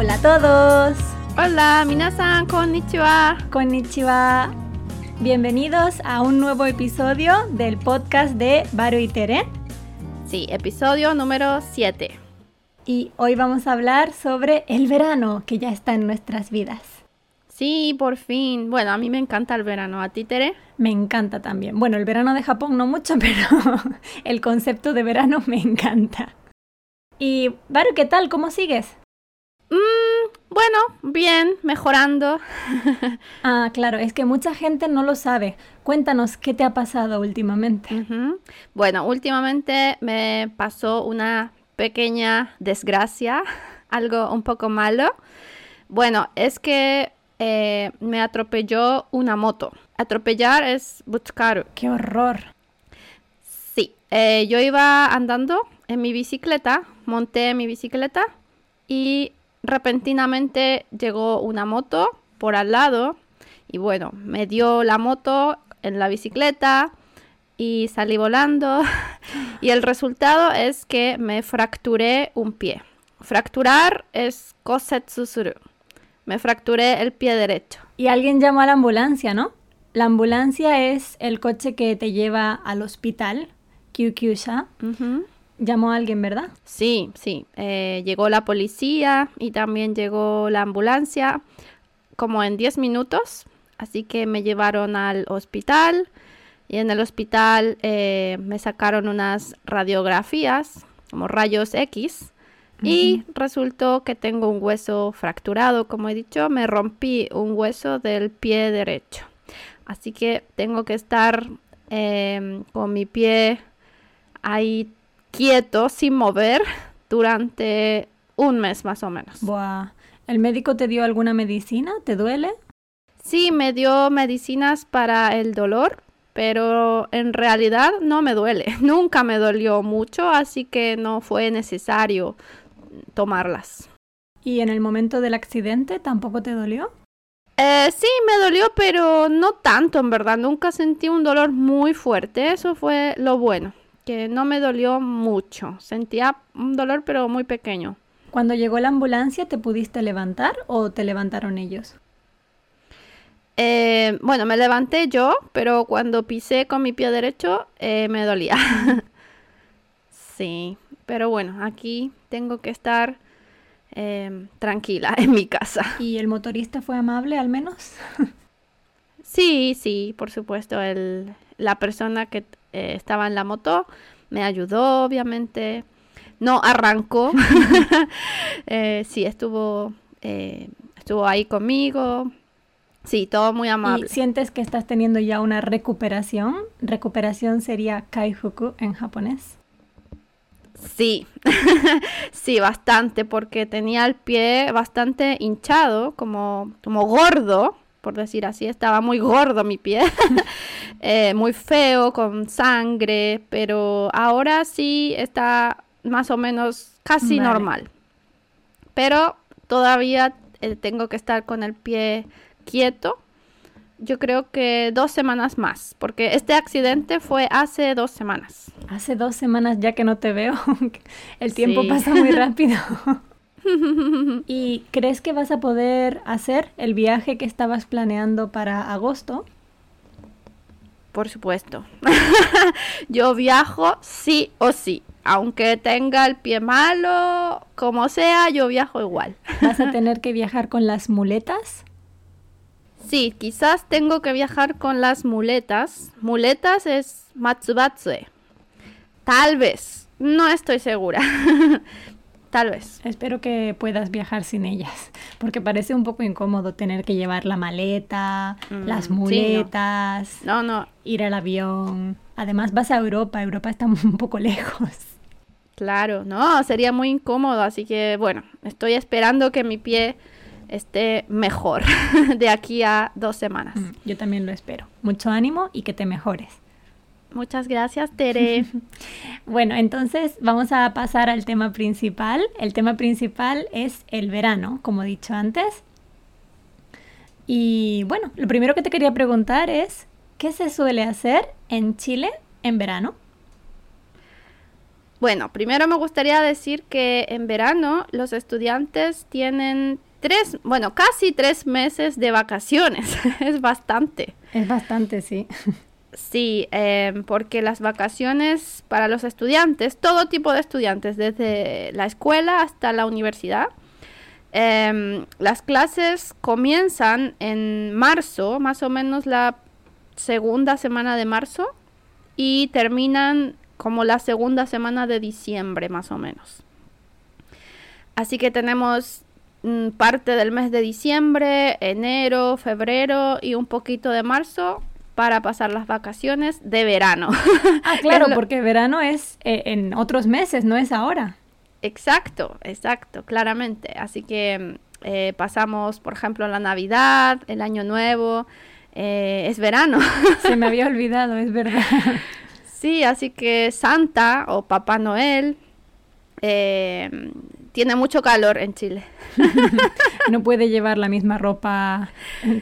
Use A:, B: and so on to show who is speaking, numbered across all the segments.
A: Hola a todos.
B: Hola, minasan, konnichiwa.
A: Konnichiwa. Bienvenidos a un nuevo episodio del podcast de Baru y Tere.
B: Sí, episodio número 7.
A: Y hoy vamos a hablar sobre el verano que ya está en nuestras vidas.
B: Sí, por fin. Bueno, a mí me encanta el verano. ¿A ti, Tere?
A: Me encanta también. Bueno, el verano de Japón no mucho, pero el concepto de verano me encanta. Y, Baru, ¿qué tal? ¿Cómo sigues?
B: Mm, bueno, bien, mejorando.
A: ah, claro, es que mucha gente no lo sabe. Cuéntanos qué te ha pasado últimamente.
B: Bueno, últimamente me pasó una pequeña desgracia, algo un poco malo. Bueno, es que eh, me atropelló una moto. Atropellar es buscar.
A: ¡Qué horror!
B: Sí, eh, yo iba andando en mi bicicleta, monté mi bicicleta y repentinamente llegó una moto por al lado y bueno, me dio la moto en la bicicleta y salí volando y el resultado es que me fracturé un pie. Fracturar es kosetsusuru. Me fracturé el pie derecho.
A: Y alguien llamó a la ambulancia, ¿no? La ambulancia es el coche que te lleva al hospital, Kyukyusha. Llamó a alguien, ¿verdad?
B: Sí, sí. Eh, llegó la policía y también llegó la ambulancia como en 10 minutos. Así que me llevaron al hospital y en el hospital eh, me sacaron unas radiografías, como rayos X. Y resultó que tengo un hueso fracturado, como he dicho, me rompí un hueso del pie derecho. Así que tengo que estar em, con mi pie ahí quieto, sin mover, durante un mes más o menos.
A: Buah. ¿El médico te dio alguna medicina? ¿Te duele?
B: Sí, me dio medicinas para el dolor, pero en realidad no me duele. Nunca me dolió mucho, así que no fue necesario tomarlas.
A: ¿Y en el momento del accidente tampoco te dolió?
B: Eh, sí, me dolió, pero no tanto, en verdad. Nunca sentí un dolor muy fuerte. Eso fue lo bueno, que no me dolió mucho. Sentía un dolor, pero muy pequeño.
A: Cuando llegó la ambulancia, ¿te pudiste levantar o te levantaron ellos?
B: Eh, bueno, me levanté yo, pero cuando pisé con mi pie derecho eh, me dolía. sí, pero bueno, aquí tengo que estar em, tranquila en mi casa.
A: ¿Y el motorista fue amable al menos?
B: sí, sí, por supuesto. El, la persona que eh, estaba en la moto me ayudó, obviamente. No arrancó. sí, estuvo, estuvo ahí conmigo Sí, todo muy amable.
A: ¿Y sientes que estás teniendo ya una recuperación? Recuperación sería kaifuku en japonés.
B: Sí, sí, bastante, porque tenía el pie bastante hinchado, como, como gordo, por decir así, estaba muy gordo mi pie, eh, muy feo, con sangre, pero ahora sí está más o menos casi normal. Pero todavía eh, tengo que estar con el pie quieto, yo creo que dos semanas más, porque este accidente fue hace dos semanas.
A: Hace dos semanas ya que no te veo, el tiempo pasa muy rápido. ¿Y crees que vas a poder hacer el viaje que estabas planeando para agosto?
B: Por supuesto. yo viajo sí o sí. Aunque tenga el pie malo, como sea, yo viajo igual.
A: ¿Vas a tener que viajar con las muletas?
B: Sí, quizás tengo que viajar con las muletas. Muletas es matsubatsue. Tal vez. No estoy segura. Tal vez.
A: Espero que puedas viajar sin ellas, porque parece un poco incómodo tener que llevar la maleta, mm, las muletas,
B: no. no,
A: ir al avión. Además vas a Europa, Europa está un poco lejos.
B: Claro, no, sería muy incómodo, así que bueno, estoy esperando que mi pie esté mejor de aquí a dos semanas. Mm,
A: yo también lo espero. Mucho ánimo y que te mejores.
B: Muchas gracias, Tere.
A: bueno, entonces vamos a pasar al tema principal. El tema principal es el verano, como he dicho antes. Y bueno, lo primero que te quería preguntar es, ¿qué se suele hacer en Chile en verano?
B: Bueno, primero me gustaría decir que en verano los estudiantes tienen tres, bueno, casi tres meses de vacaciones. es bastante.
A: Es bastante, sí.
B: Sí, em, porque las vacaciones para los estudiantes, todo tipo de estudiantes, desde la escuela hasta la universidad, em, las clases comienzan en marzo, más o menos la segunda semana de marzo, y terminan como la segunda semana de diciembre, más o menos. Así que tenemos mm, parte del mes de diciembre, enero, febrero y un poquito de marzo para pasar las vacaciones de verano.
A: Ah, claro, porque verano es eh, en otros meses, no es ahora.
B: Exacto, exacto, claramente. Así que eh, pasamos, por ejemplo, la Navidad, el Año Nuevo, eh, es verano.
A: Se me había olvidado, es verdad.
B: Sí, así que Santa o Papá Noel tiene mucho calor en Chile.
A: no puede llevar la misma ropa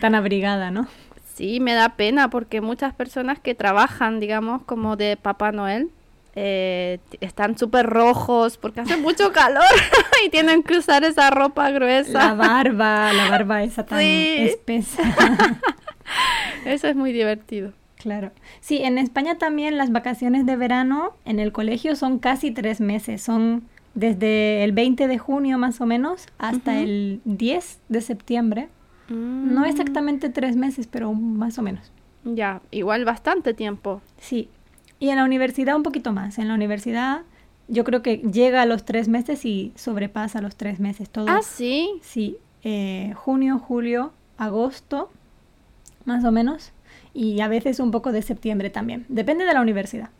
A: tan abrigada, ¿no?
B: Sí, me da pena porque muchas personas que trabajan, digamos, como de Papá Noel, eh, están súper rojos porque hace mucho calor y tienen que usar esa ropa gruesa.
A: La barba, la barba esa tan espesa.
B: Eso es muy divertido.
A: Claro. Sí, en España también las vacaciones de verano en el colegio son casi tres meses. Son desde el 20 de junio más o menos hasta el 10 de septiembre. No mm. exactamente tres meses, pero más o menos.
B: Ya, igual bastante tiempo.
A: Sí. Y en la universidad un poquito más. En la universidad yo creo que llega a los tres meses y sobrepasa los tres meses. Todo,
B: ah, sí.
A: Sí. Eh, junio, julio, agosto, más o menos. Y a veces un poco de septiembre también. Depende de la universidad.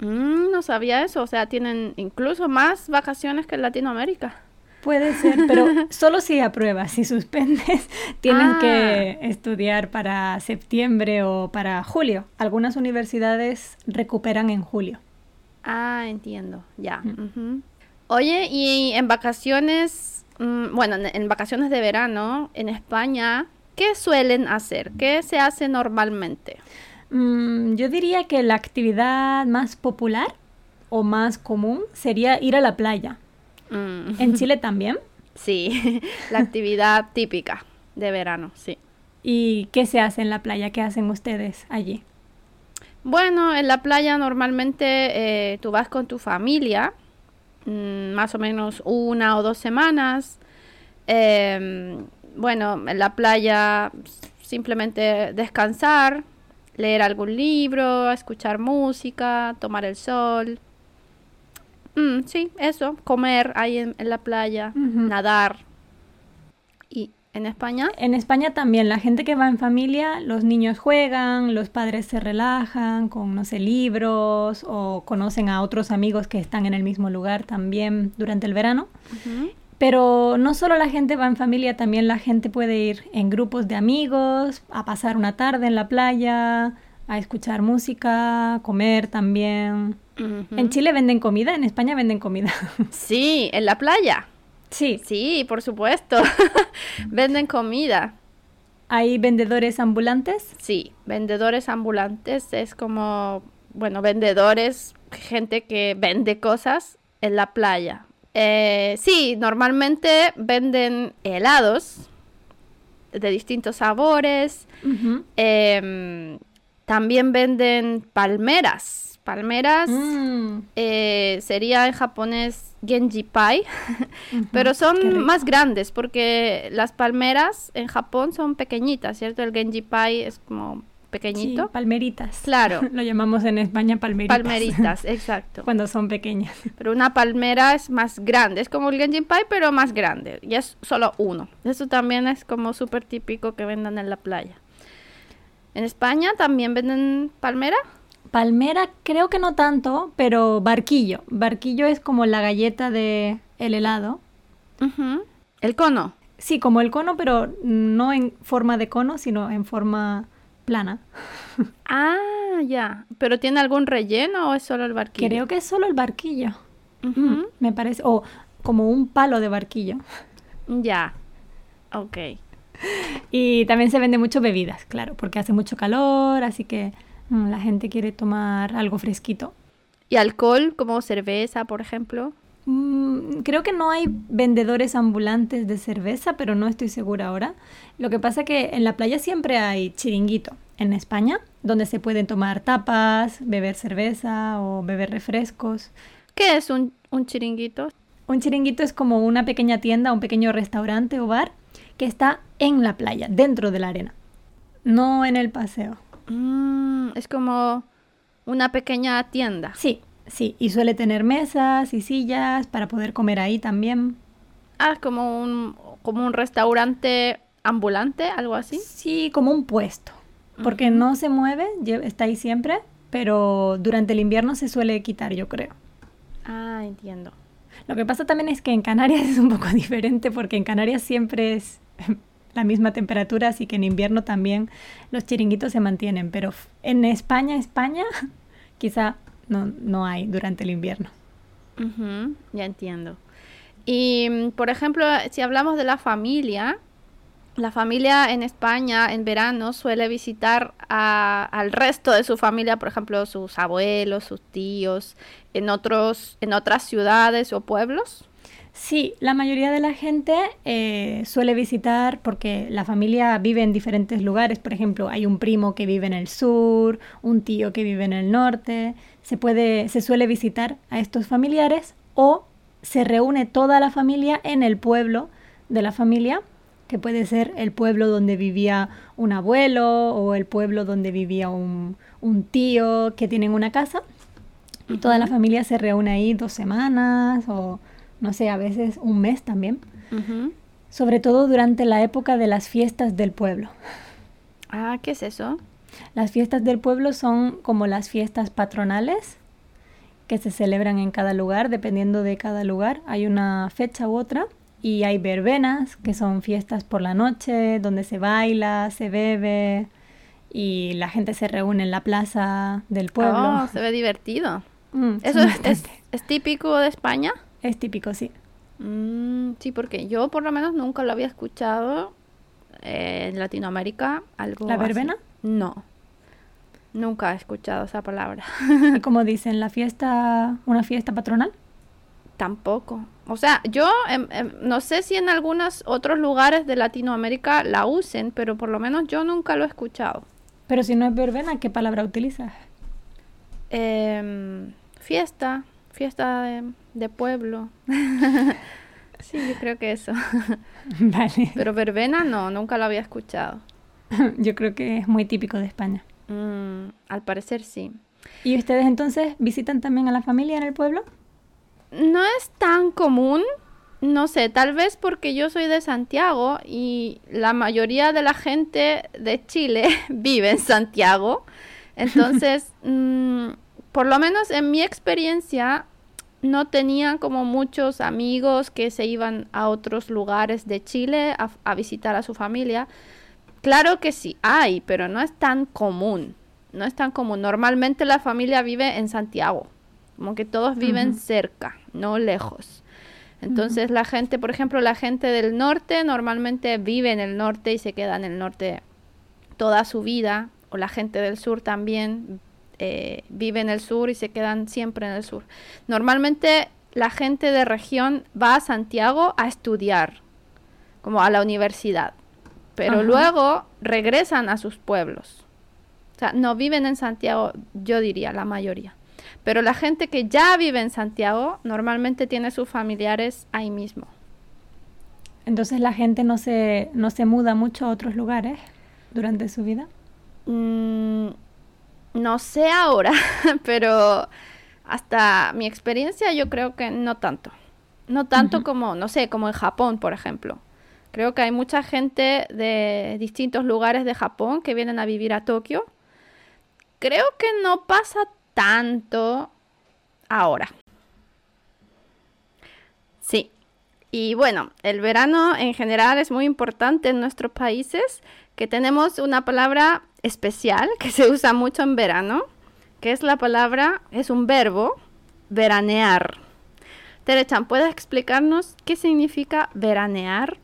B: Mm, no sabía eso. O sea, tienen incluso más vacaciones que en Latinoamérica.
A: Puede ser, pero solo si apruebas, si suspendes, tienen que ah. estudiar para septiembre o para julio. Algunas universidades recuperan en julio.
B: Ah, entiendo, ya. Oye, y en vacaciones, mm, bueno, en, vacaciones de verano, en España, ¿qué suelen hacer? ¿Qué se hace normalmente?
A: Mm, yo diría que la actividad más popular o más común sería ir a la playa. Mm. ¿En Chile también?
B: Sí, la actividad típica de verano, sí.
A: ¿Y qué se hace en la playa? ¿Qué hacen ustedes allí?
B: Bueno, en la playa normalmente eh, tú vas con tu familia, mm, más o menos una o dos semanas. Em, bueno, en la playa simplemente descansar, leer algún libro, escuchar música, tomar el sol. Mm, sí, eso, comer ahí en, la playa, nadar. ¿Y en España?
A: En España también, la gente que va en familia, los niños juegan, los padres se relajan con, no sé, libros o conocen a otros amigos que están en el mismo lugar también durante el verano. Pero no solo la gente va en familia, también la gente puede ir en grupos de amigos, a pasar una tarde en la playa, a escuchar música, comer también. En Chile venden comida, en España venden comida.
B: Sí, en la playa.
A: Sí.
B: Sí, por supuesto. venden comida.
A: ¿Hay vendedores ambulantes?
B: Sí, vendedores ambulantes es como, bueno, vendedores, gente que vende cosas en la playa. Eh, sí, normalmente venden helados de distintos sabores. También venden palmeras palmeras. Mm. Eh, sería en japonés Genji Pai, pero son más grandes porque las palmeras en Japón son pequeñitas, ¿cierto? El Genji Pai es como pequeñito.
A: palmeritas.
B: Claro.
A: Lo llamamos en España palmeritas.
B: Palmeritas, exacto.
A: Cuando son pequeñas.
B: Pero una palmera es más grande, es como el Genji Pai, pero más grande. Y es solo uno. Eso también es como súper típico que vendan en la playa. ¿En España también venden palmera?
A: Palmera creo que no tanto, pero barquillo. Barquillo es como la galleta de el helado.
B: El cono.
A: Sí, como el cono, pero no en forma de cono, sino en forma plana.
B: ah, ya. ¿Pero tiene algún relleno o es solo el barquillo?
A: Creo que es solo el barquillo. Mm, me parece. O como un palo de barquillo.
B: Ya. Ok.
A: Y también se vende mucho bebidas, claro, porque hace mucho calor, así que Mm, la gente quiere tomar algo fresquito.
B: ¿Y alcohol como cerveza, por ejemplo?
A: Mm, creo que no hay vendedores ambulantes de cerveza, pero no estoy segura ahora. Lo que pasa es que en la playa siempre hay chiringuito en España, donde se pueden tomar tapas, beber cerveza o beber refrescos.
B: ¿Qué es un, un chiringuito?
A: Un chiringuito es como una pequeña tienda, un pequeño restaurante o bar que está en la playa, dentro de la arena, no en el paseo.
B: Mm, es como una pequeña tienda.
A: Sí, sí, y suele tener mesas y sillas para poder comer ahí también.
B: Ah, como un, como un restaurante ambulante, algo así.
A: Sí, como un puesto, porque no se mueve, está ahí siempre, pero durante el invierno se suele quitar, yo creo.
B: Ah, entiendo.
A: Lo que pasa también es que en Canarias es un poco diferente porque en Canarias siempre es la misma temperatura, así que en invierno también los chiringuitos se mantienen, pero en España, España, quizá no, no hay durante el invierno.
B: ya entiendo. Y, mm, por ejemplo, si hablamos de la familia, la familia en España en verano suele visitar al resto de su familia, por ejemplo, sus abuelos, sus tíos, en, otros, en otras ciudades o pueblos.
A: Sí, la mayoría de la gente eh, suele visitar porque la familia vive en diferentes lugares. Por ejemplo, hay un primo que vive en el sur, un tío que vive en el norte. Se puede, se suele visitar a estos familiares o se reúne toda la familia en el pueblo de la familia que puede ser el pueblo donde vivía un abuelo o el pueblo donde vivía un, tío que tienen una casa. Y toda la familia se reúne ahí dos semanas o no sé, a veces un mes también. Sobre todo durante la época de las fiestas del pueblo.
B: Ah, ¿qué es eso?
A: Las fiestas del pueblo son como las fiestas patronales que se celebran en cada lugar, dependiendo de cada lugar. Hay una fecha u otra y hay verbenas, que son fiestas por la noche, donde se baila, se bebe y la gente se reúne en la plaza del pueblo.
B: Oh, se ve divertido. Mm, ¿Eso es, es, típico de España?
A: Es típico, sí.
B: Mm, sí, porque yo por lo menos nunca lo había escuchado eh, en Latinoamérica. Algo
A: ¿La verbena?
B: No. Nunca he escuchado esa palabra.
A: ¿Cómo dicen? ¿La fiesta, una fiesta patronal?
B: Tampoco. O sea, yo em, em, no sé si en algunos otros lugares de Latinoamérica la usen, pero por lo menos yo nunca lo he escuchado.
A: Pero si no es verbena, ¿qué palabra utilizas?
B: Em, fiesta, fiesta de, pueblo. sí, yo creo que eso. vale. Pero verbena no, nunca lo había escuchado.
A: yo creo que es muy típico de España.
B: Mm, al parecer sí.
A: ¿Y ustedes entonces visitan también a la familia en el pueblo?
B: No es tan común, no sé, tal vez porque yo soy de Santiago y la mayoría de la gente de Chile vive en Santiago. Entonces, mm, por lo menos en mi experiencia, no tenía como muchos amigos que se iban a otros lugares de Chile a, a visitar a su familia. Claro que sí, hay, pero no es tan común. No es tan común. Normalmente la familia vive en Santiago. Como que todos viven cerca, no lejos. Entonces la gente, por ejemplo, la gente del norte normalmente vive en el norte y se queda en el norte toda su vida, o la gente del sur también eh, vive en el sur y se quedan siempre en el sur. Normalmente la gente de región va a Santiago a estudiar, como a la universidad, pero luego regresan a sus pueblos. O sea, no viven en Santiago, yo diría, la mayoría. Pero la gente que ya vive en Santiago normalmente tiene sus familiares ahí mismo.
A: Entonces la gente no se, no se muda mucho a otros lugares durante su vida.
B: Mm, no sé ahora, pero hasta mi experiencia yo creo que no tanto. No tanto como, no sé, como en Japón, por ejemplo. Creo que hay mucha gente de distintos lugares de Japón que vienen a vivir a Tokio. Creo que no pasa tanto ahora. Sí. Y bueno, el verano en general es muy importante en nuestros países, que tenemos una palabra especial que se usa mucho en verano, que es la palabra, es un verbo, veranear. Terechan, ¿puedes explicarnos qué significa veranear?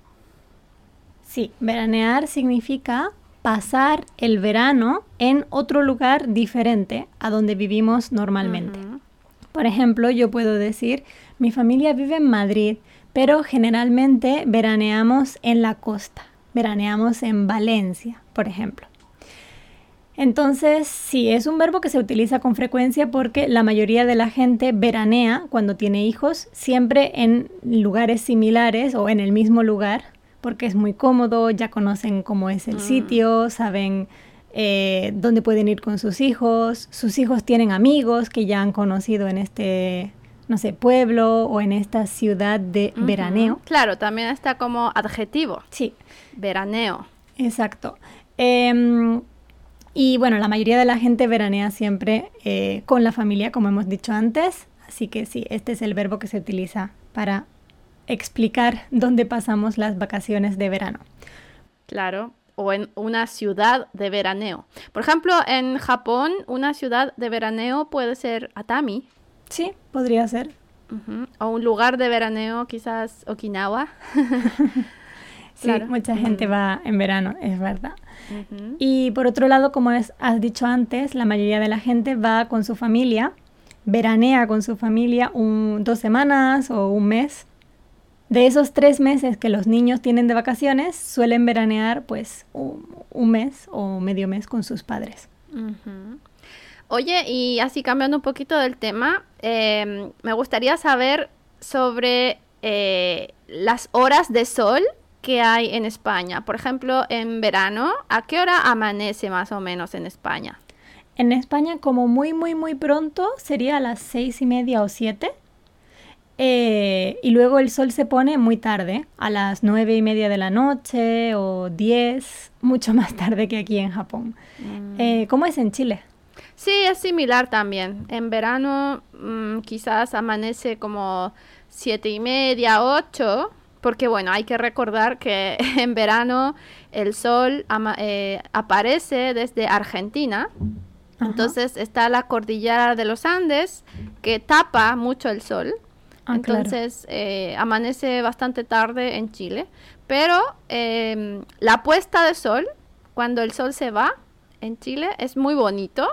A: Sí, veranear significa pasar el verano en otro lugar diferente a donde vivimos normalmente. Por ejemplo, yo puedo decir, mi familia vive en Madrid, pero generalmente veraneamos en la costa, veraneamos en Valencia, por ejemplo. Entonces, sí, es un verbo que se utiliza con frecuencia porque la mayoría de la gente veranea cuando tiene hijos siempre en lugares similares o en el mismo lugar, porque es muy cómodo, ya conocen cómo es el
B: Mm.
A: sitio, saben eh, dónde pueden ir con sus hijos, sus hijos tienen amigos que ya han conocido en este, no sé, pueblo o en esta ciudad de veraneo.
B: Claro, también está como adjetivo,
A: Sí,
B: veraneo.
A: Exacto. Em, y bueno, la mayoría de la gente veranea siempre eh, con la familia, como hemos dicho antes. Así que sí, este es el verbo que se utiliza para explicar dónde pasamos las vacaciones de verano.
B: Claro, o en una ciudad de veraneo. Por ejemplo, en Japón, una ciudad de veraneo puede ser Atami,
A: Sí, podría ser.
B: o un lugar de veraneo, quizás Okinawa.
A: Sí,
B: Claro.
A: mucha gente va en verano, es verdad. Y por otro lado, como es- has dicho antes, la mayoría de la gente va con su familia, veranea con su familia un- dos semanas o un mes. De esos tres meses que los niños tienen de vacaciones, suelen veranear pues un, un mes o medio mes con sus padres.
B: Oye, y así cambiando un poquito del tema, em, me gustaría saber sobre eh, las horas de sol que hay en España. Por ejemplo, en verano, ¿a qué hora amanece más o menos en España?
A: En España, como muy, muy, muy pronto, sería a las seis y media o siete. Eh, y luego el sol se pone muy tarde, a las nueve y media de la noche o diez, mucho más tarde que aquí en Japón. Eh, ¿Cómo es en Chile?
B: Sí, es similar también. En verano mm, quizás amanece como siete y media, ocho, porque bueno, hay que recordar que en verano el sol ama- eh, aparece desde Argentina.
A: Ajá.
B: Entonces está la cordillera de los Andes que tapa mucho el sol.
A: Ah, claro.
B: Entonces eh, amanece bastante tarde en Chile. Pero em, la puesta de sol, cuando el sol se va en Chile, es muy bonito.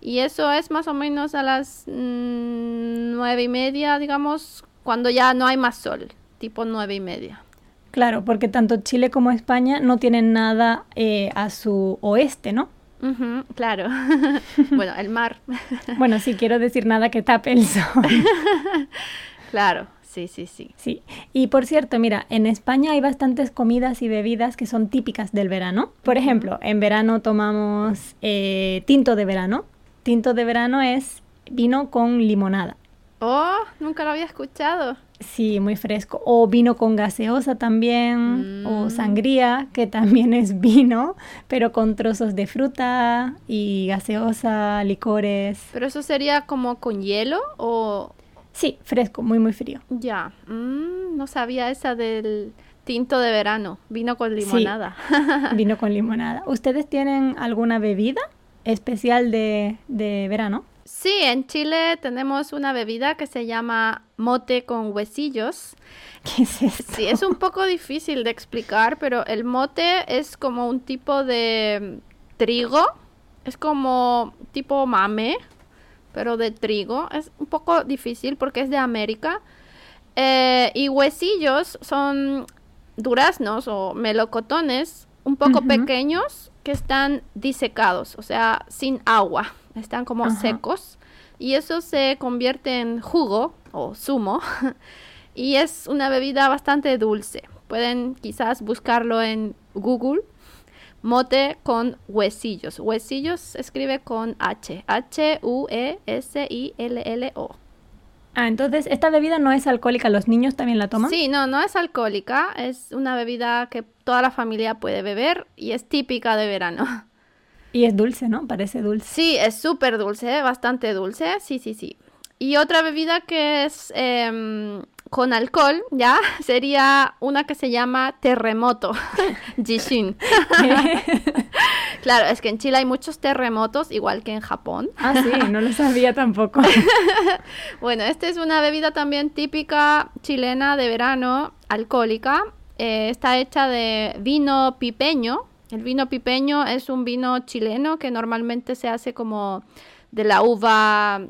B: Y eso es más o menos a las mm, nueve y media, digamos, cuando ya no hay más sol, tipo nueve y media.
A: Claro, porque tanto Chile como España no tienen nada eh, a su oeste, ¿no?
B: Ujú, claro. bueno, el mar.
A: Bueno, sí, quiero decir nada que tape el sol.
B: claro, sí, sí, sí.
A: Sí, y por cierto, mira, en España hay bastantes comidas y bebidas que son típicas del verano. Por ejemplo, en verano tomamos eh, tinto de verano. Tinto de verano es vino con limonada.
B: Oh, nunca lo había escuchado.
A: Sí, muy fresco. O vino con gaseosa también, o
B: Mm.
A: sangría, que también es vino, pero con trozos de fruta y gaseosa, licores.
B: Pero eso sería como con hielo o
A: Sí, fresco, muy, muy frío.
B: ya. Mm, no sabía esa del tinto de verano. Vino con limonada.
A: Vino con limonada. ¿Ustedes tienen alguna bebida especial de, de verano?
B: Sí, en Chile tenemos una bebida que se llama mote con huesillos.
A: ¿Qué es esto?
B: Sí, es un poco difícil de explicar, pero el mote es como un tipo de trigo. Es como tipo mame, pero de trigo. Es un poco difícil porque es de América. Eh, y huesillos son duraznos o melocotones un poco pequeños que están disecados, o sea, sin agua. Están como secos. Y eso se convierte en jugo o zumo. y es una bebida bastante dulce. Pueden quizás buscarlo en Google. Mote con huesillos. Huesillos se escribe con H. E H-U-E-S-I-L-L-O.
A: Ah, entonces esta bebida no es alcohólica, ¿los niños también la toman?
B: Sí, no, no es alcohólica. Es una bebida que toda la familia puede beber y es típica de verano.
A: Y es dulce, ¿no? Parece dulce.
B: Sí, es súper dulce, bastante dulce. Sí, sí, sí. Y otra bebida que es em, con alcohol, ¿ya? Sería una que se llama terremoto. Jishin. Claro, es que en Chile hay muchos terremotos, igual que en Japón.
A: ah, sí, no lo sabía tampoco.
B: Bueno, esta es una bebida también típica chilena de verano, alcohólica. Eh, está hecha de vino pipeño. El vino pipeño es un vino chileno que normalmente se hace como de la uva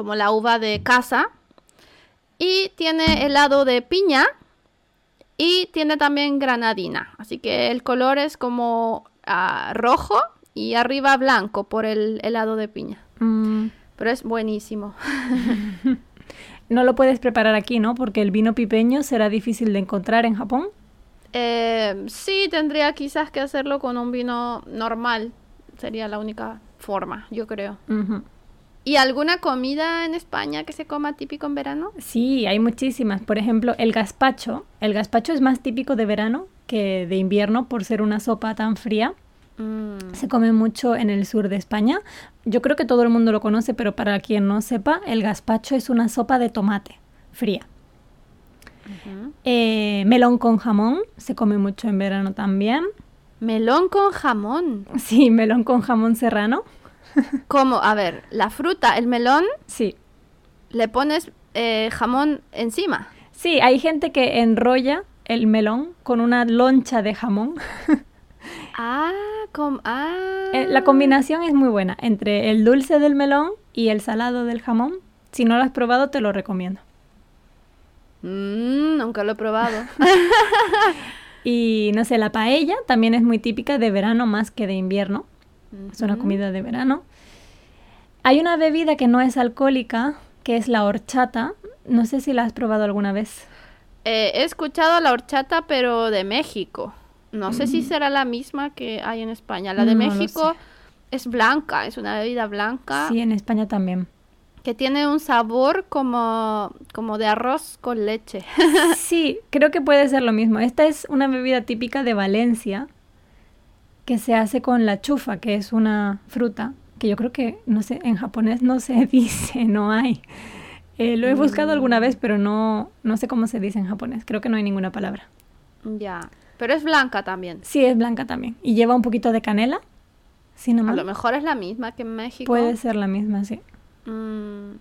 B: como la uva de casa. Y tiene helado de piña y tiene también granadina. Así que el color es como ah, rojo y arriba blanco por el helado de piña.
A: Mm,
B: Pero es buenísimo.
A: no lo puedes preparar aquí, ¿no? Porque el vino pipeño será difícil de encontrar en Japón.
B: Eh, sí, tendría quizás que hacerlo con un vino normal. Sería la única forma, yo creo. ¿Y alguna comida en España que se coma típico en verano?
A: Sí, hay muchísimas. Por ejemplo, el gazpacho. El gazpacho es más típico de verano que de invierno por ser una sopa tan fría.
B: Mm,
A: Se come mucho en el sur de España. Yo creo que todo el mundo lo conoce, pero para quien no sepa, el gazpacho es una sopa de tomate fría. Eh, melón con jamón se come mucho en verano también.
B: Melón con jamón.
A: Sí, melón con jamón serrano.
B: ¿Cómo? A ver, la fruta, el melón,
A: Sí.
B: le pones eh, jamón encima.
A: Sí, hay gente que enrolla el melón con una loncha de jamón.
B: Ah, com ah.
A: Eh, La combinación es muy buena entre el dulce del melón y el salado del jamón. Si no lo has probado, te lo recomiendo.
B: Mm, nunca lo he probado.
A: Y no sé, la paella también es muy típica de verano más que de invierno. Es una comida de verano. Hay una bebida que no es alcohólica, que es la horchata. No sé si la has probado alguna vez.
B: Eh, he escuchado la horchata, pero de México. No sé si será la misma que hay en España. La de
A: Mm. No
B: México es blanca, es una bebida blanca
A: Sí, en España también.
B: que tiene un sabor como, como de arroz con leche.
A: Sí, creo que puede ser lo mismo. Esta es una bebida típica de Valencia que se hace con la chufa, que es una fruta que yo creo que, no sé, en japonés no se dice, no hay. Eh, lo he buscado alguna vez, pero no, no sé cómo se dice en japonés. Creo que no hay ninguna palabra.
B: ya. Pero es blanca también.
A: Sí, es blanca también. Y lleva un poquito de canela.
B: A lo mejor es la misma que en México.
A: Puede ser la misma, sí.
B: Mm,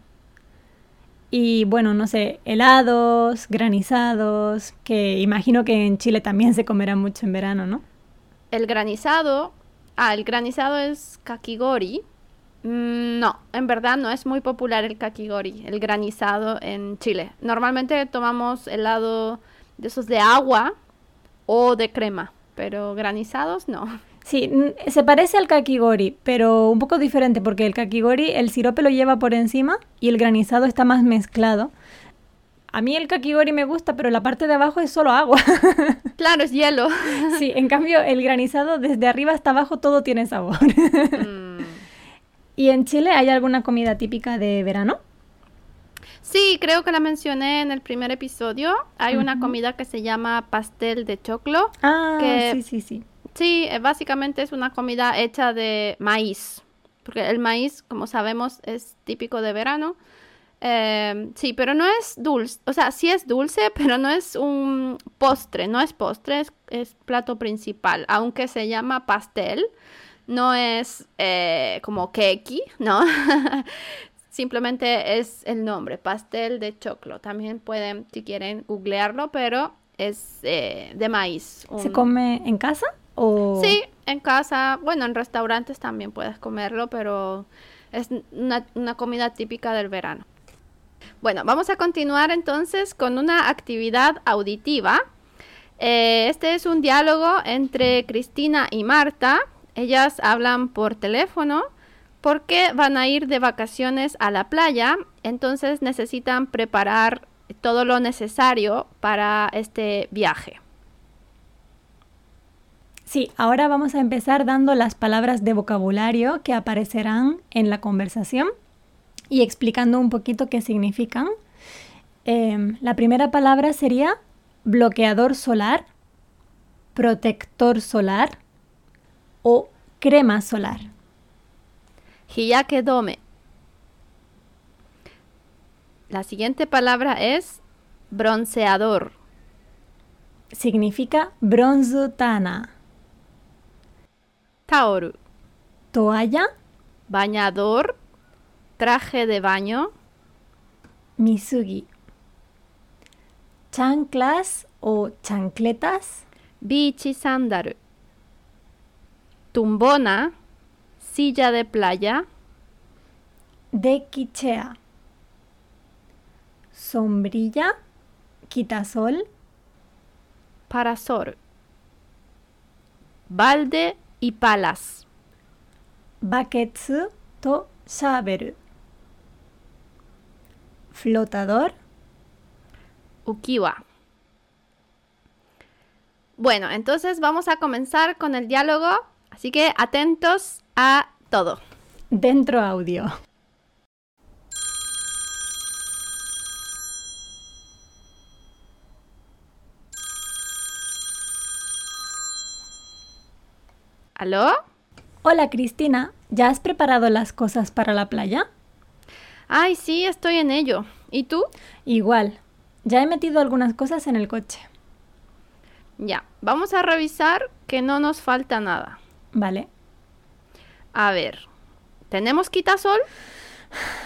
A: Y bueno, no sé, helados, granizados, que imagino que en Chile también se comerá mucho en verano, ¿no?
B: El granizado. Ah, el granizado es kakigori. Mm, no, en verdad no es muy popular el kakigori, el granizado en Chile. Normalmente tomamos helado de esos de agua o de crema, pero granizados no.
A: Sí, se parece al kakigori, pero un poco diferente porque el kakigori el sirope lo lleva por encima y el granizado está más mezclado. A mí el kakigori me gusta, pero la parte de abajo es solo agua.
B: Claro, es hielo.
A: Sí, en cambio el granizado desde arriba hasta abajo todo tiene sabor.
B: Mm.
A: ¿Y en Chile hay alguna comida típica de verano?
B: Sí, creo que la mencioné en el primer episodio. Hay una comida que se llama pastel de choclo.
A: Ah,
B: Que-
A: sí, sí, sí.
B: Sí, eh, básicamente es una comida hecha de maíz, porque el maíz, como sabemos, es típico de verano. Eh, sí, pero no es dulce, o sea, sí es dulce, pero no es un postre, no es postre, es, es plato principal, aunque se llama pastel, no es eh, como keki, ¿no? Simplemente es el nombre, pastel de choclo. También pueden, si quieren, googlearlo, pero es eh, de maíz.
A: ¿Se come en casa o...?
B: Sí, en casa, bueno, en restaurantes también puedes comerlo, pero es una, una comida típica del verano. Bueno, vamos a continuar entonces con una actividad auditiva. Eh, este es un diálogo entre Cristina y Marta. Ellas hablan por teléfono porque van a ir de vacaciones a la playa, entonces necesitan preparar todo lo necesario para este viaje.
A: Sí, ahora vamos a empezar dando las palabras de vocabulario que aparecerán en la conversación y explicando un poquito qué significan. Em, la primera palabra sería bloqueador solar, protector solar o crema solar.
B: Hiyake dome. La siguiente palabra es bronceador.
A: Significa bronzutana,
B: Taoru.
A: toalla,
B: Bañador. Traje de baño.
A: Misugi. Chanclas o chancletas.
B: Bichi sandaru. Tumbona. Silla de playa.
A: Dekichea. Sombrilla. Quitasol.
B: Parasol. Balde y palas.
A: Baketsu to shaberu flotador,
B: ukiwa. Bueno, entonces vamos a comenzar con el diálogo, así que atentos a todo.
A: dentro audio.
B: ¿Aló?
A: Hola Cristina, ¿ya has preparado las cosas para la playa?
B: Ay, sí, estoy en ello. ¿Y tú?
A: Igual, ya he metido algunas cosas en el coche.
B: Ya, vamos a revisar que no nos falta nada.
A: Vale.
B: A ver, ¿tenemos quitasol?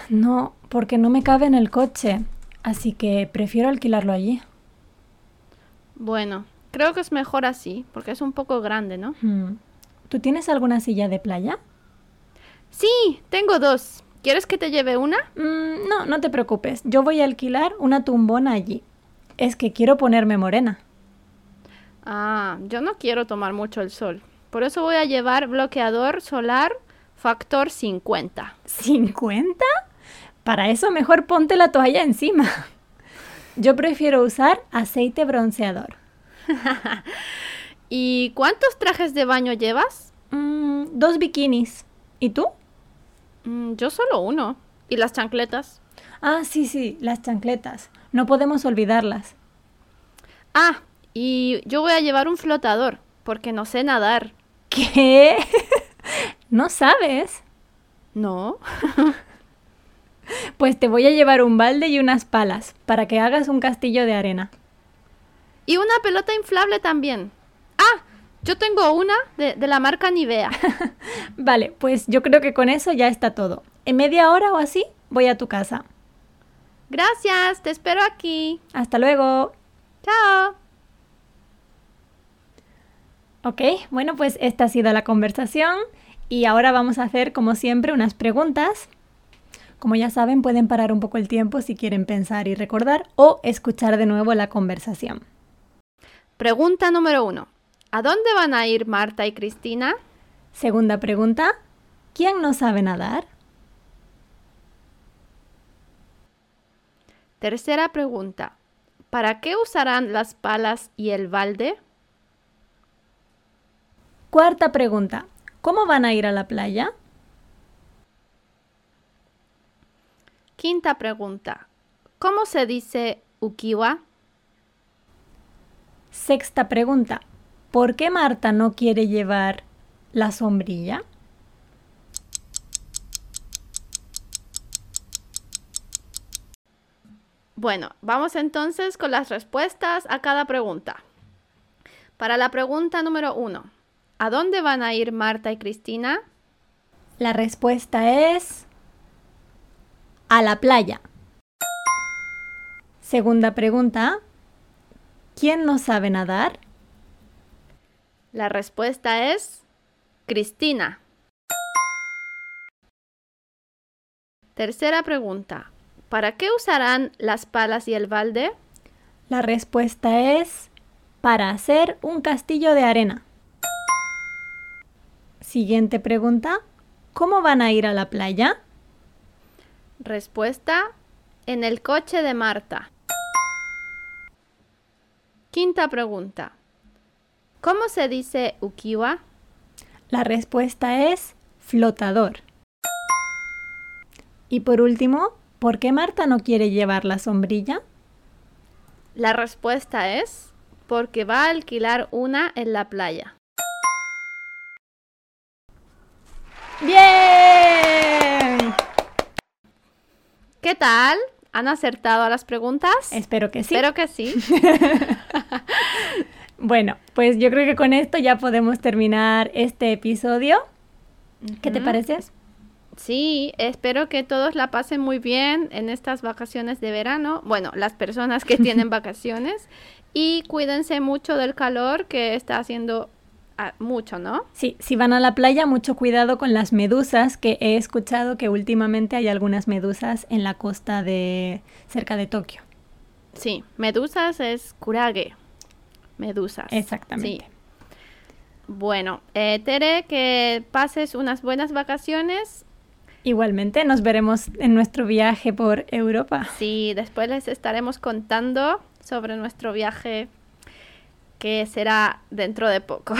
A: No, porque no me cabe en el coche, así que prefiero alquilarlo allí.
B: Bueno, creo que es mejor así, porque es un poco grande, ¿no?
A: Hmm. ¿Tú tienes alguna silla de playa?
B: Sí, tengo dos. ¿Quieres que te lleve una?
A: Mm, no, no te preocupes. Yo voy a alquilar una tumbona allí. Es que quiero ponerme morena.
B: Ah, yo no quiero tomar mucho el sol. Por eso voy a llevar bloqueador solar factor 50.
A: ¿50? Para eso mejor ponte la toalla encima. Yo prefiero usar aceite bronceador.
B: ¿Y cuántos trajes de baño llevas?
A: Mm, dos bikinis. ¿Y tú?
B: Mm, yo solo uno. ¿Y las chancletas?
A: Ah, sí, sí, las chancletas. No podemos olvidarlas.
B: Ah, y yo voy a llevar un flotador, porque no sé nadar.
A: ¿Qué? ¿No sabes?
B: No.
A: Pues te voy a llevar un balde y unas palas para que hagas un castillo de arena.
B: Y una pelota inflable también. Yo tengo una de, de la marca Nivea.
A: Vale, pues yo creo que con eso ya está todo. En media hora o así voy a tu casa.
B: Gracias, te espero aquí.
A: Hasta luego.
B: Chao.
A: Ok, bueno, pues esta ha sido la conversación y ahora vamos a hacer, como siempre, unas preguntas. Como ya saben, pueden parar un poco el tiempo si quieren pensar y recordar o escuchar de nuevo la conversación.
B: Pregunta número uno. ¿A dónde van a ir Marta y Cristina?
A: Segunda pregunta, ¿quién no sabe nadar?
B: Tercera pregunta. ¿Para qué usarán las palas y el balde?
A: Cuarta pregunta, ¿cómo van a ir a la playa?
B: Quinta pregunta. ¿Cómo se dice ukiwa?
A: Sexta pregunta, ¿por qué Marta no quiere llevar la sombrilla?
B: Bueno, vamos entonces con las respuestas a cada pregunta. Para la pregunta número uno, ¿a dónde van a ir Marta y Cristina?
A: La respuesta es a la playa. Segunda pregunta, ¿quién no sabe nadar?
B: La respuesta es Cristina. Tercera pregunta, ¿para qué usarán las palas y el balde?
A: La respuesta es para hacer un castillo de arena. Siguiente pregunta, ¿cómo van a ir a la playa?
B: Respuesta, en el coche de Marta. Quinta pregunta, ¿cómo se dice ukiwa?
A: La respuesta es flotador. Y por último, ¿por qué Marta no quiere llevar la sombrilla?
B: La respuesta es porque va a alquilar una en la playa.
A: ¡Bien!
B: ¿Qué tal? ¿Han acertado a las preguntas?
A: Espero que sí.
B: Espero que sí.
A: Bueno, pues yo creo que con esto ya podemos terminar este episodio. ¿Qué te parece?
B: Sí, espero que todos la pasen muy bien en estas vacaciones de verano. Bueno, las personas que tienen vacaciones. Y cuídense mucho del calor que está haciendo ah, mucho, ¿no?
A: Sí, si van a la playa, mucho cuidado con las medusas, que he escuchado que últimamente hay algunas medusas en la costa de cerca de Tokio.
B: Sí, medusas es kurage. Medusas.
A: Exactamente.
B: Sí. Bueno, eh, Tere, que pases unas buenas vacaciones.
A: Igualmente, nos veremos en nuestro viaje por Europa.
B: Sí, después les estaremos contando sobre nuestro viaje que será dentro de poco.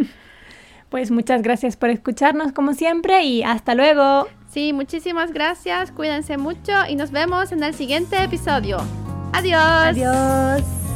A: pues muchas gracias por escucharnos como siempre y hasta luego.
B: Sí, muchísimas gracias, cuídense mucho y nos vemos en el siguiente episodio. Adiós.
A: Adiós.